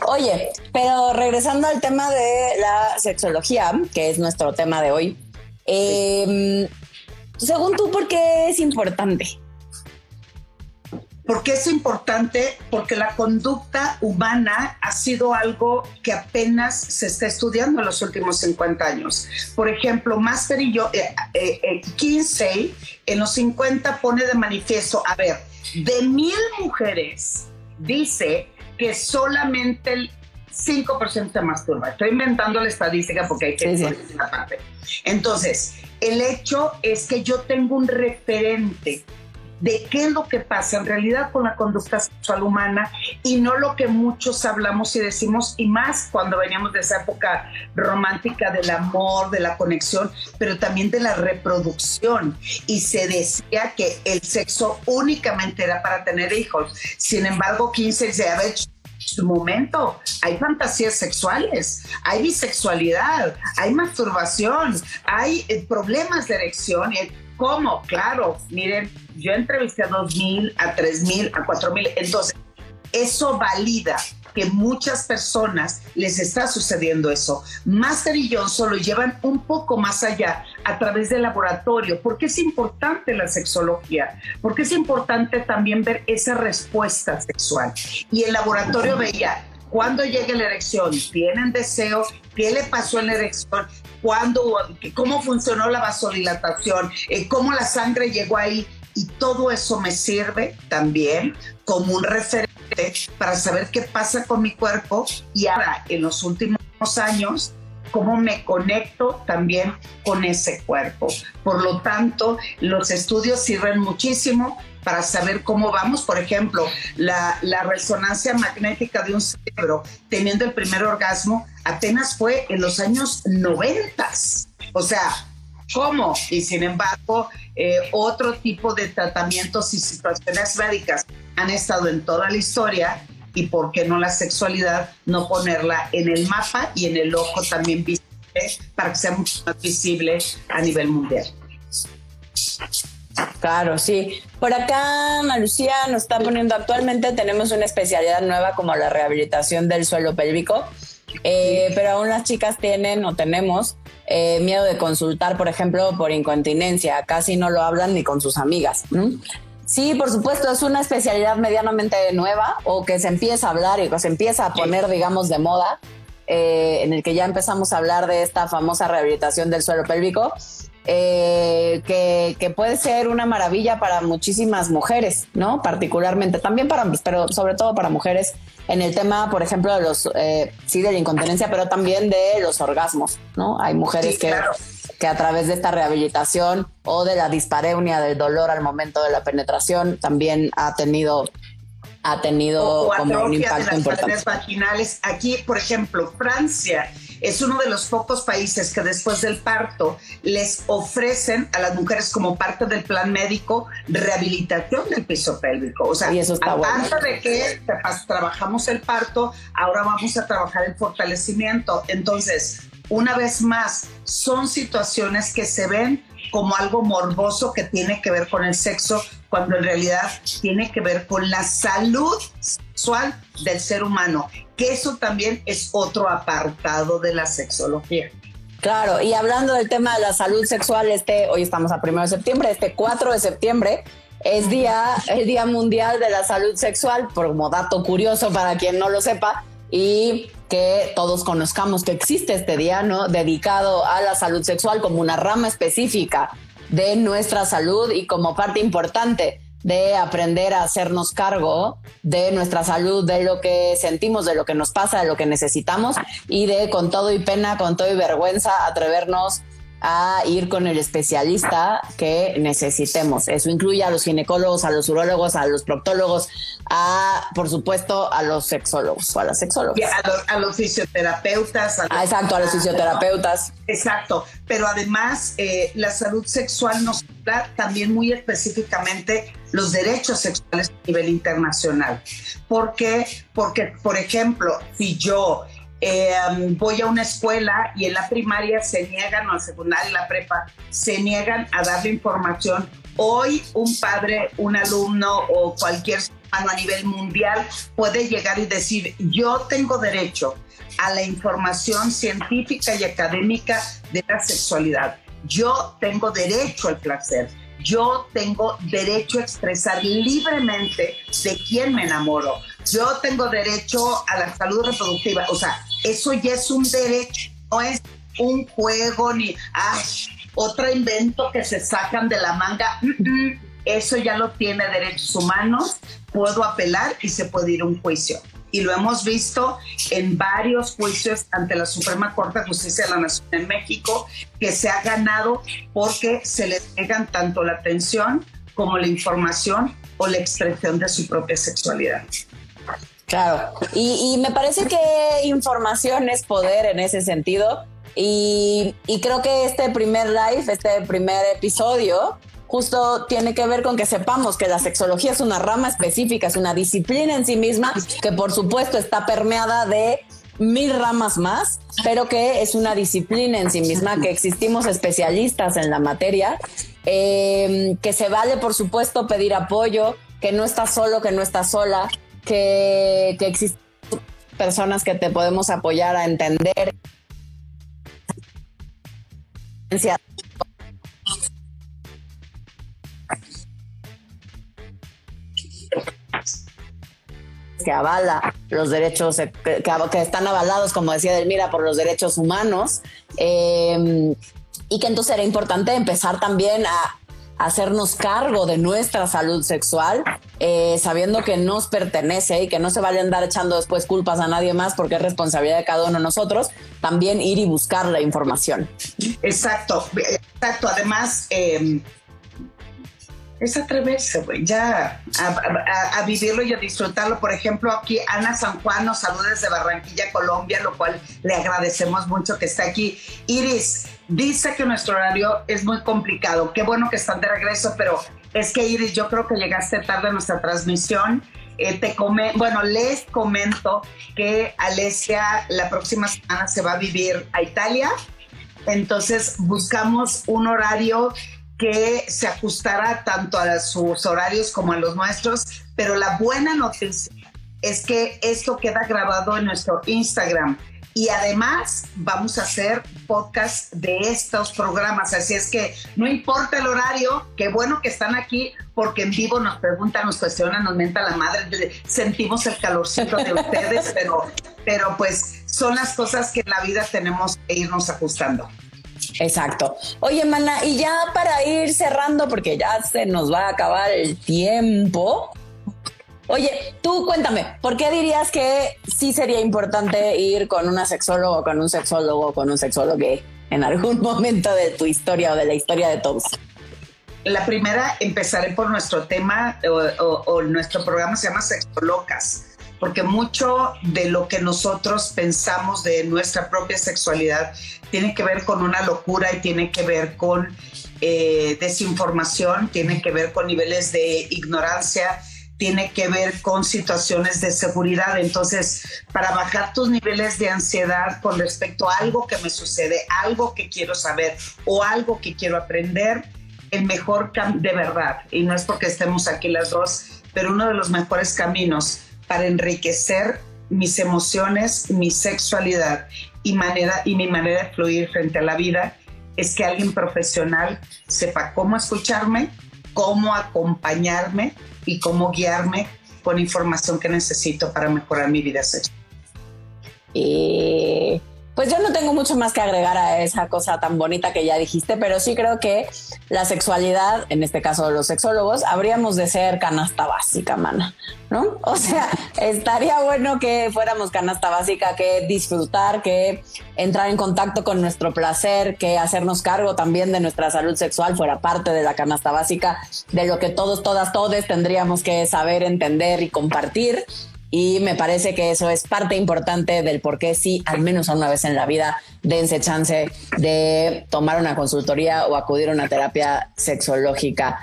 [SPEAKER 2] Oye, pero regresando al tema de la sexología, que es nuestro tema de hoy, em, según tú, ¿por qué es importante?
[SPEAKER 3] ¿Por qué es importante? Porque la conducta humana ha sido algo que apenas se está estudiando en los últimos 50 años. Por ejemplo, Master y yo, eh, eh, eh, Kinsey en los 50 pone de manifiesto, a ver, de mil mujeres, dice que solamente el 5% se masturba. Estoy inventando la estadística porque hay que decir una parte. Entonces, el hecho es que yo tengo un referente de qué es lo que pasa en realidad con la conducta sexual humana y no lo que muchos hablamos y decimos, y más cuando veníamos de esa época romántica del amor, de la conexión, pero también de la reproducción. Y se decía que el sexo únicamente era para tener hijos. Sin embargo, 15 se había hecho su momento. Hay fantasías sexuales, hay bisexualidad, hay masturbación, hay eh, problemas de erección. ¿Cómo? Claro, miren, yo entrevisté a 2.000, a 3.000, a 4.000. Entonces, eso valida que muchas personas les está sucediendo eso. Master y Johnson lo llevan un poco más allá a través del laboratorio. ¿Por qué es importante la sexología? Porque es importante también ver esa respuesta sexual. Y el laboratorio veía cuándo llega la erección, tienen deseo, qué le pasó en la erección, cuándo, cómo funcionó la vasodilatación, eh, cómo la sangre llegó ahí. Y todo eso me sirve también como un referente para saber qué pasa con mi cuerpo y ahora en los últimos años cómo me conecto también con ese cuerpo. Por lo tanto, los estudios sirven muchísimo para saber cómo vamos. Por ejemplo, la, resonancia magnética de un cerebro teniendo el primer orgasmo apenas fue en los años 90. O sea, ¿cómo? Y sin embargo, eh, otro tipo de tratamientos y situaciones médicas han estado en toda la historia y por qué no la sexualidad, no ponerla en el mapa y en el ojo también visible para que sea mucho más visible a nivel mundial.
[SPEAKER 2] Claro, sí. Por acá, Ana Lucía nos está poniendo, actualmente tenemos una especialidad nueva como la rehabilitación del suelo pélvico, eh, pero aún las chicas tienen o tenemos eh, miedo de consultar, por ejemplo, por incontinencia. Casi no lo hablan ni con sus amigas. Sí, por supuesto, es una especialidad medianamente nueva o que se empieza a hablar y que se empieza a poner, digamos, de moda, eh, en el que ya empezamos a hablar de esta famosa rehabilitación del suelo pélvico. Eh, que, puede ser una maravilla para muchísimas mujeres, ¿no? Particularmente, también para, pero sobre todo para mujeres, en el tema, por ejemplo, de los, eh, sí, de la incontinencia, pero también de los orgasmos, ¿no? Hay mujeres que, que a través de esta rehabilitación o de la dispareunia, del dolor al momento de la penetración, también ha tenido ha tenido como un impacto de las importante.
[SPEAKER 3] vaginales. Aquí, por ejemplo, Francia es uno de los pocos países que después del parto les ofrecen a las mujeres como parte del plan médico rehabilitación del piso pélvico. O sea, y eso está aparte de que trabajamos el parto, ahora vamos a trabajar el fortalecimiento. Entonces, una vez más, son situaciones que se ven como algo morboso que tiene que ver con el sexo, cuando en realidad tiene que ver con la salud sexual del ser humano que eso también es otro apartado de la sexología.
[SPEAKER 2] Claro, y hablando del tema de la salud sexual, este, hoy estamos a primero de septiembre, este 4 de septiembre es día, el Día Mundial de la Salud Sexual, como dato curioso para quien no lo sepa, y que todos conozcamos que existe este día, ¿no? Dedicado a la salud sexual como una rama específica de nuestra salud y como parte importante de aprender a hacernos cargo de nuestra salud, de lo que sentimos, de lo que nos pasa, de lo que necesitamos y de con todo y pena, con todo y vergüenza atrevernos a ir con el especialista que necesitemos. Eso incluye a los ginecólogos, a los urólogos, a los proctólogos, a, por supuesto, a los sexólogos o a las sexólogas.
[SPEAKER 3] A los, fisioterapeutas.
[SPEAKER 2] ah, exacto, a los fisioterapeutas.
[SPEAKER 3] Exacto, pero además eh, la salud sexual nos da también muy específicamente los derechos sexuales a nivel internacional. ¿Por qué? Porque, por ejemplo, si yo Em, voy a una escuela y en la primaria se niegan, o en secundaria, en la prepa, se niegan a darle información. Hoy un padre, un alumno o cualquier humano a nivel mundial puede llegar y decir, yo tengo derecho a la información científica y académica de la sexualidad. Yo tengo derecho al placer. Yo tengo derecho a expresar libremente de quién me enamoro. Yo tengo derecho a la salud reproductiva. O sea, eso ya es un derecho, no es un juego ni ah, otro invento que se sacan de la manga. Eso ya lo tiene derechos humanos, puedo apelar y se puede ir a un juicio. Y lo hemos visto en varios juicios ante la Suprema Corte de Justicia de la Nación en México, que se ha ganado porque se les negan tanto la atención como la información o la expresión de su propia sexualidad.
[SPEAKER 2] Claro, y, me parece que información es poder en ese sentido. Y, creo que este primer live, este primer episodio, justo tiene que ver con que sepamos que la sexología es una rama específica, es una disciplina en sí misma, que por supuesto está permeada de mil ramas más, pero que es una disciplina en sí misma, que existimos especialistas en la materia, eh, que se vale por supuesto pedir apoyo, que no está solo, que no está sola, que, que existe personas que te podemos apoyar a entender. Que avala los derechos, que, están avalados, como decía Delmira, por los derechos humanos, eh, y que entonces era importante empezar también a hacernos cargo de nuestra salud sexual, eh, sabiendo que nos pertenece y que no se vayan a andar echando después culpas a nadie más porque es responsabilidad de cada uno de nosotros, también ir y buscar la información.
[SPEAKER 3] Exacto, exacto. Además, eh, es atreverse, güey, ya a, vivirlo y a disfrutarlo. Por ejemplo, aquí Ana San Juan nos saluda desde Barranquilla, Colombia, lo cual le agradecemos mucho que esté aquí. Iris dice que nuestro horario es muy complicado. Qué bueno que están de regreso, pero es que Iris, yo creo que llegaste tarde a nuestra transmisión. Eh, te come, bueno, les comento que Alesia la próxima semana se va a vivir a Italia. Entonces buscamos un horario que se ajustará tanto a sus horarios como a los nuestros, pero la buena noticia es que esto queda grabado en nuestro Instagram. Y además vamos a hacer podcast de estos programas, así es que no importa el horario, qué bueno que están aquí porque en vivo nos preguntan, nos cuestionan, nos menta la madre, sentimos el calorcito de ustedes, *laughs* pero, pero pues son las cosas que en la vida tenemos que irnos ajustando.
[SPEAKER 2] Exacto. Oye, Mana, y ya para ir cerrando, porque ya se nos va a acabar el tiempo. Oye, tú cuéntame, ¿por qué dirías que sí sería importante ir con una sexóloga, con un sexólogo, con un sexólogo en algún *laughs* momento de tu historia o de la historia de todos?
[SPEAKER 3] La primera, empezaré por nuestro tema o, o nuestro programa se llama Sexolocas porque mucho de lo que nosotros pensamos de nuestra propia sexualidad tiene que ver con una locura y tiene que ver con eh, desinformación, tiene que ver con niveles de ignorancia, tiene que ver con situaciones de seguridad. Entonces, para bajar tus niveles de ansiedad con respecto a algo que me sucede, algo que quiero saber o algo que quiero aprender, el mejor de verdad, y no es porque estemos aquí las dos, pero uno de los mejores caminos para enriquecer mis emociones, mi sexualidad y, mi manera de fluir frente a la vida es que alguien profesional sepa cómo escucharme, cómo acompañarme y cómo guiarme con información que necesito para mejorar mi vida sexual.
[SPEAKER 2] Y pues yo no tengo mucho más que agregar a esa cosa tan bonita que ya dijiste, pero sí creo que la sexualidad, en este caso los sexólogos, habríamos de ser canasta básica, mana, ¿no? O sea, *laughs* estaría bueno que fuéramos canasta básica, que disfrutar, que entrar en contacto con nuestro placer, que hacernos cargo también de nuestra salud sexual fuera parte de la canasta básica, de lo que todos, todas, todes tendríamos que saber, entender y compartir y me parece que eso es parte importante del por qué sí, al menos una vez en la vida, dense chance de tomar una consultoría o acudir a una terapia sexológica.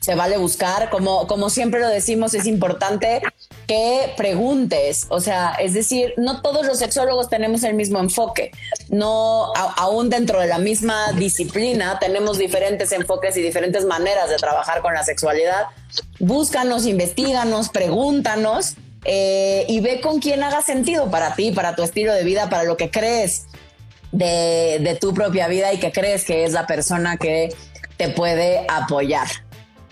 [SPEAKER 2] Se vale buscar, como, como siempre lo decimos, es importante que preguntes, o sea, es decir, no todos los sexólogos tenemos el mismo enfoque, no, aún dentro de la misma disciplina tenemos diferentes enfoques y diferentes maneras de trabajar con la sexualidad. Búscanos, investiganos, pregúntanos eh, y ve con quién haga sentido para ti, para tu estilo de vida, para lo que crees de, tu propia vida y que crees que es la persona que te puede apoyar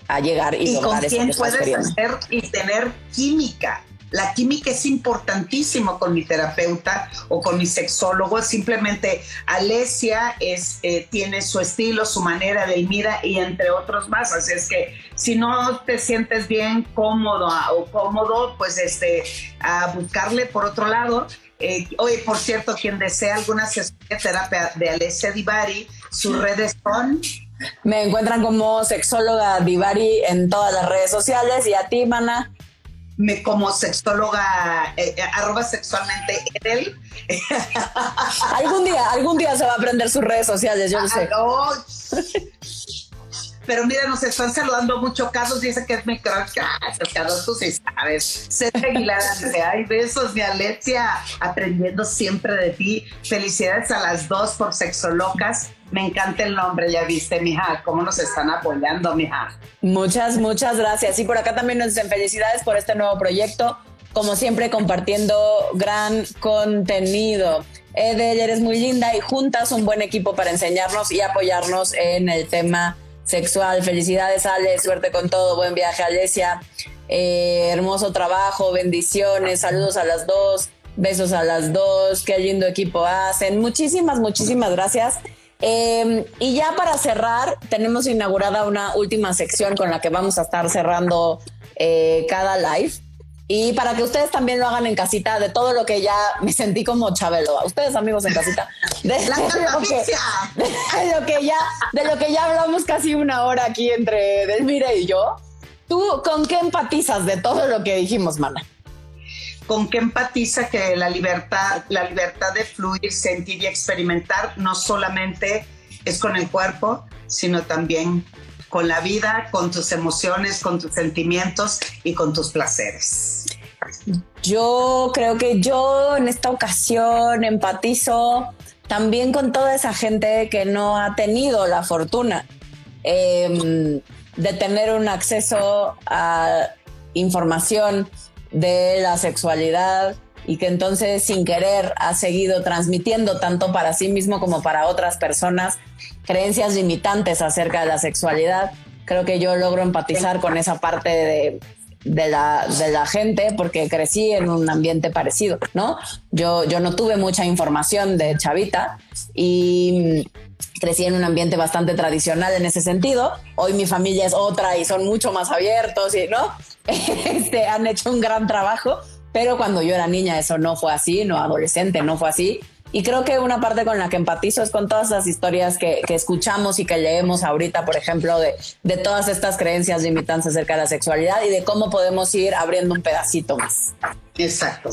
[SPEAKER 2] a llegar y,
[SPEAKER 3] y con quién puedes hacer y tener química la química es importantísimo con mi terapeuta o con mi sexólogo. Simplemente Alesia es, eh, tiene su estilo, su manera de mira y entre otros más. Así es que si no te sientes bien cómodo o cómodo, pues este, a buscarle por otro lado. Eh, oye, por cierto, quien desea alguna sesión de terapia de Alesia Divari, sus redes son
[SPEAKER 2] me encuentran como sexóloga Divari en todas las redes sociales y a ti, Mana
[SPEAKER 3] me como sexóloga, eh, eh, arroba sexualmente él. *laughs*
[SPEAKER 2] algún día, algún día se va a aprender sus redes sociales, yo lo sé.
[SPEAKER 3] Ah, Pero mira, nos están saludando mucho. Carlos dice que es mi crush. Ah, Carlos, tú sí sabes. César Aguilar dice, ay, besos, mi Alexia, aprendiendo siempre de ti. Felicidades a las dos por Sexo Locas. Me encanta el nombre, ya viste, mija, cómo nos están apoyando, mija.
[SPEAKER 2] Muchas, muchas gracias. Y por acá también nos dicen felicidades por este nuevo proyecto. como siempre compartiendo gran contenido. Edel, eres muy linda y juntas un buen equipo para enseñarnos y apoyarnos en el tema sexual. Felicidades, Ale, suerte con todo, buen viaje, Alesia. Eh, hermoso trabajo, bendiciones, saludos a las dos, besos a las dos, qué lindo equipo hacen. Muchísimas, muchísimas gracias. Em, y ya para cerrar, tenemos inaugurada una última sección con la que vamos a estar cerrando eh, cada live. Y para que ustedes también lo hagan en casita, de todo lo que ya me sentí como Chabelo, a ustedes amigos en casita, de,
[SPEAKER 3] La *laughs*
[SPEAKER 2] lo, que, de lo que ya, de lo que ya hablamos casi una hora aquí entre Delmira y yo. ¿Tú con qué empatizas de todo lo que dijimos, mana?
[SPEAKER 3] Con qué empatiza que la libertad, la libertad de fluir, sentir y experimentar no solamente es con el cuerpo, sino también con la vida, con tus emociones, con tus sentimientos y con tus placeres.
[SPEAKER 2] Yo creo que yo en esta ocasión empatizo también con toda esa gente que no ha tenido la fortuna eh, de tener un acceso a información de la sexualidad y que entonces sin querer ha seguido transmitiendo tanto para sí mismo como para otras personas creencias limitantes acerca de la sexualidad. Creo que yo logro empatizar con esa parte de, de la, de la gente porque crecí en un ambiente parecido, ¿no? Yo, yo no tuve mucha información de chavita y crecí en un ambiente bastante tradicional en ese sentido. Hoy mi familia es otra y son mucho más abiertos y, ¿no? *laughs* Este, han hecho un gran trabajo, pero cuando yo era niña eso no fue así, no adolescente, no fue así. Y creo que una parte con la que empatizo es con todas las historias que, que escuchamos y que leemos ahorita, por ejemplo, de, de, todas estas creencias limitantes acerca de la sexualidad y de cómo podemos ir abriendo un pedacito más.
[SPEAKER 3] Exacto.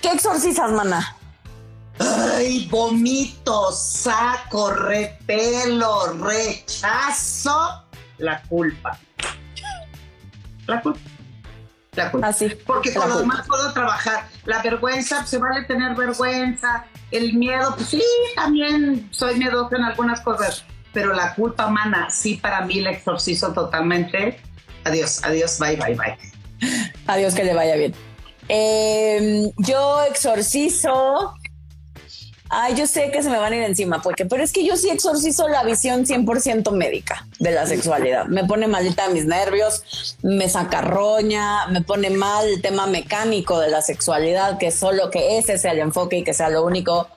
[SPEAKER 2] ¿Qué exorcizas, mana?
[SPEAKER 3] Ay, vomito, saco, repelo, rechazo la culpa. La culpa. La culpa.
[SPEAKER 2] Así.
[SPEAKER 3] Porque con lo demás puedo trabajar. La vergüenza, pues, se vale tener vergüenza. El miedo, pues sí, también soy miedoso en algunas cosas. Pero la culpa, mana, sí, para mí la exorcizo totalmente. Adiós, adiós, bye, bye, bye.
[SPEAKER 2] Adiós, que le vaya bien. Eh, yo exorcizo. Ay, yo sé que se me van a ir encima, porque, pero es que yo sí exorcizo la visión 100% médica de la sexualidad. Me pone malita mis nervios, me saca roña, me pone mal el tema mecánico de la sexualidad, que solo que ese sea el enfoque y que sea lo único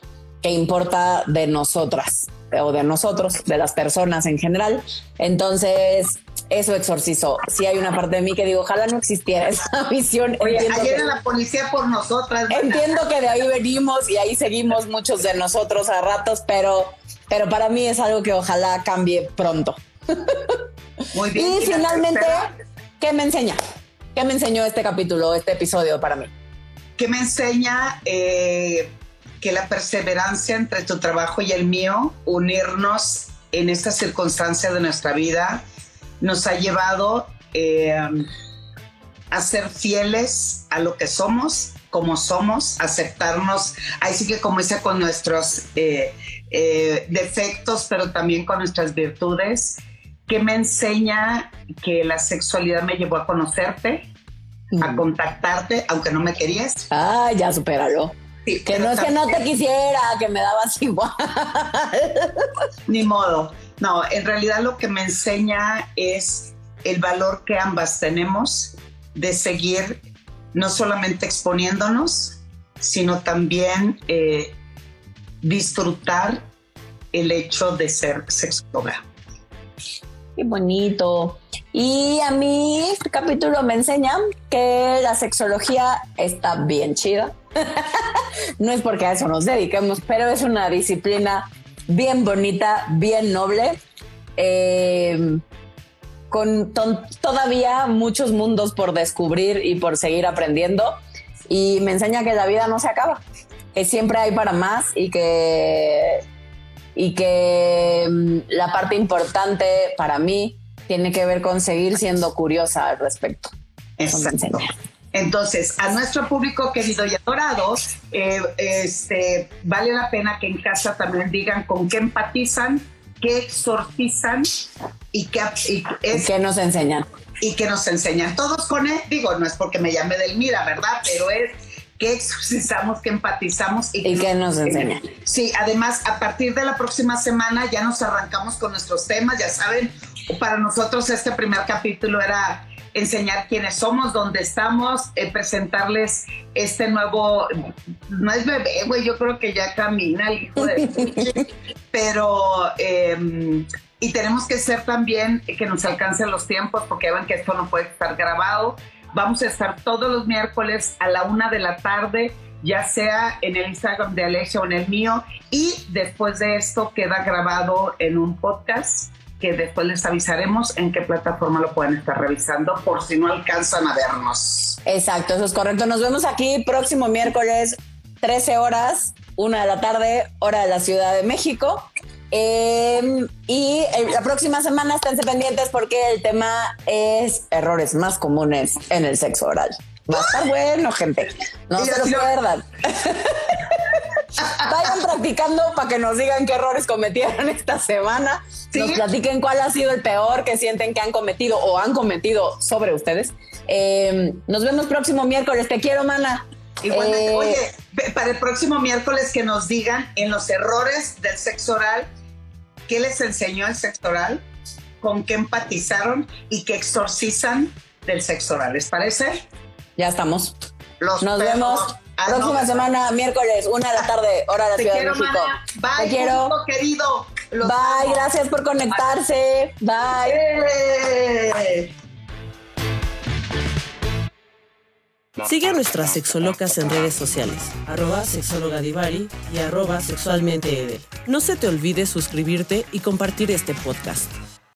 [SPEAKER 2] que importa de nosotras o de nosotros, de las personas en general. Entonces, eso exorcizó. Sí hay una parte de mí que digo, ojalá no existiera esa *laughs* visión.
[SPEAKER 3] Oye,
[SPEAKER 2] Entiendo
[SPEAKER 3] ayer
[SPEAKER 2] que-
[SPEAKER 3] la policía por nosotras.
[SPEAKER 2] Entiendo que de ahí venimos y ahí seguimos muchos de nosotros a ratos, pero, pero para mí es algo que ojalá cambie pronto.
[SPEAKER 3] Muy bien.
[SPEAKER 2] Y finalmente, ¿qué me enseña? ¿Qué me enseñó este capítulo, este episodio para mí?
[SPEAKER 3] que me enseña eh, que la perseverancia entre tu trabajo y el mío, unirnos en esta circunstancia de nuestra vida, nos ha llevado eh, a ser fieles a lo que somos, como somos, aceptarnos, ahí sí que como dice, con nuestros eh, eh, defectos, pero también con nuestras virtudes, que me enseña que la sexualidad me llevó a conocerte, a contactarte, aunque no me querías.
[SPEAKER 2] Ah, ya supéralo.
[SPEAKER 3] Sí,
[SPEAKER 2] Que no es que no te quisiera, que me dabas igual.
[SPEAKER 3] Ni modo. No, en realidad lo que me enseña es el valor que ambas tenemos de seguir no solamente exponiéndonos, sino también eh, disfrutar el hecho de ser sexóloga.
[SPEAKER 2] Qué bonito. Y a mí este capítulo me enseña que la sexología está bien chida. *laughs* no es porque a eso nos dediquemos, pero es una disciplina bien bonita, bien noble, eh, con todavía muchos mundos por descubrir y por seguir aprendiendo. Y me enseña que la vida no se acaba, que siempre hay para más y que y que mm, la parte importante para mí tiene que ver con seguir siendo curiosa al respecto.
[SPEAKER 3] Exacto. Entonces, a nuestro público querido y adorado, eh, este, vale la pena que en casa también digan con qué empatizan, qué exorcizan y que,
[SPEAKER 2] que nos enseñan.
[SPEAKER 3] Y que nos enseñan. Todos con él, digo, no es porque me llame Delmira, ¿verdad? Pero es que exorcizamos, que empatizamos
[SPEAKER 2] y, que, nos, enseñan.
[SPEAKER 3] Sí, además, a partir de la próxima semana ya nos arrancamos con nuestros temas, ya saben, para nosotros este primer capítulo era enseñar quiénes somos, dónde estamos, eh, presentarles este nuevo, no es bebé, güey, yo creo que ya camina el hijo de... *laughs* pero, em, y tenemos que ser también que nos alcancen los tiempos, porque ven que esto no puede estar grabado. Vamos a estar todos los miércoles a la una de la tarde, ya sea en el Instagram de Alexia o en el mío, y después de esto queda grabado en un podcast que después les avisaremos en qué plataforma lo pueden estar revisando por si no alcanzan a vernos.
[SPEAKER 2] Exacto, eso es correcto. Nos vemos aquí próximo miércoles, 13 horas, una de la tarde, hora de la Ciudad de México. Em, y la próxima semana esténse pendientes porque el tema es errores más comunes en el sexo oral. Va a estar bueno, gente. No se lo pierdan. *laughs* Vayan practicando para que nos digan qué errores cometieron esta semana. Nos platiquen cuál ha sido el peor que sienten que han cometido o han cometido sobre ustedes. Em, nos vemos próximo miércoles. Te quiero, mana.
[SPEAKER 3] Igualmente, eh, oye, para el próximo miércoles que nos digan en los errores del sexo oral, qué les enseñó el sexo oral, con qué empatizaron y qué exorcizan del sexo oral. ¿Les parece?
[SPEAKER 2] Ya estamos. Nos vemos Ah, Próxima semana, miércoles, una de la tarde, hora de la Ciudad de México.
[SPEAKER 3] Bye, Te quiero. querido.
[SPEAKER 2] Bye, gracias por conectarse. Bye.
[SPEAKER 1] Sigue a nuestras sexolocas en redes sociales, arroba sexóloga y arroba sexualmente No se te olvide suscribirte y compartir este podcast.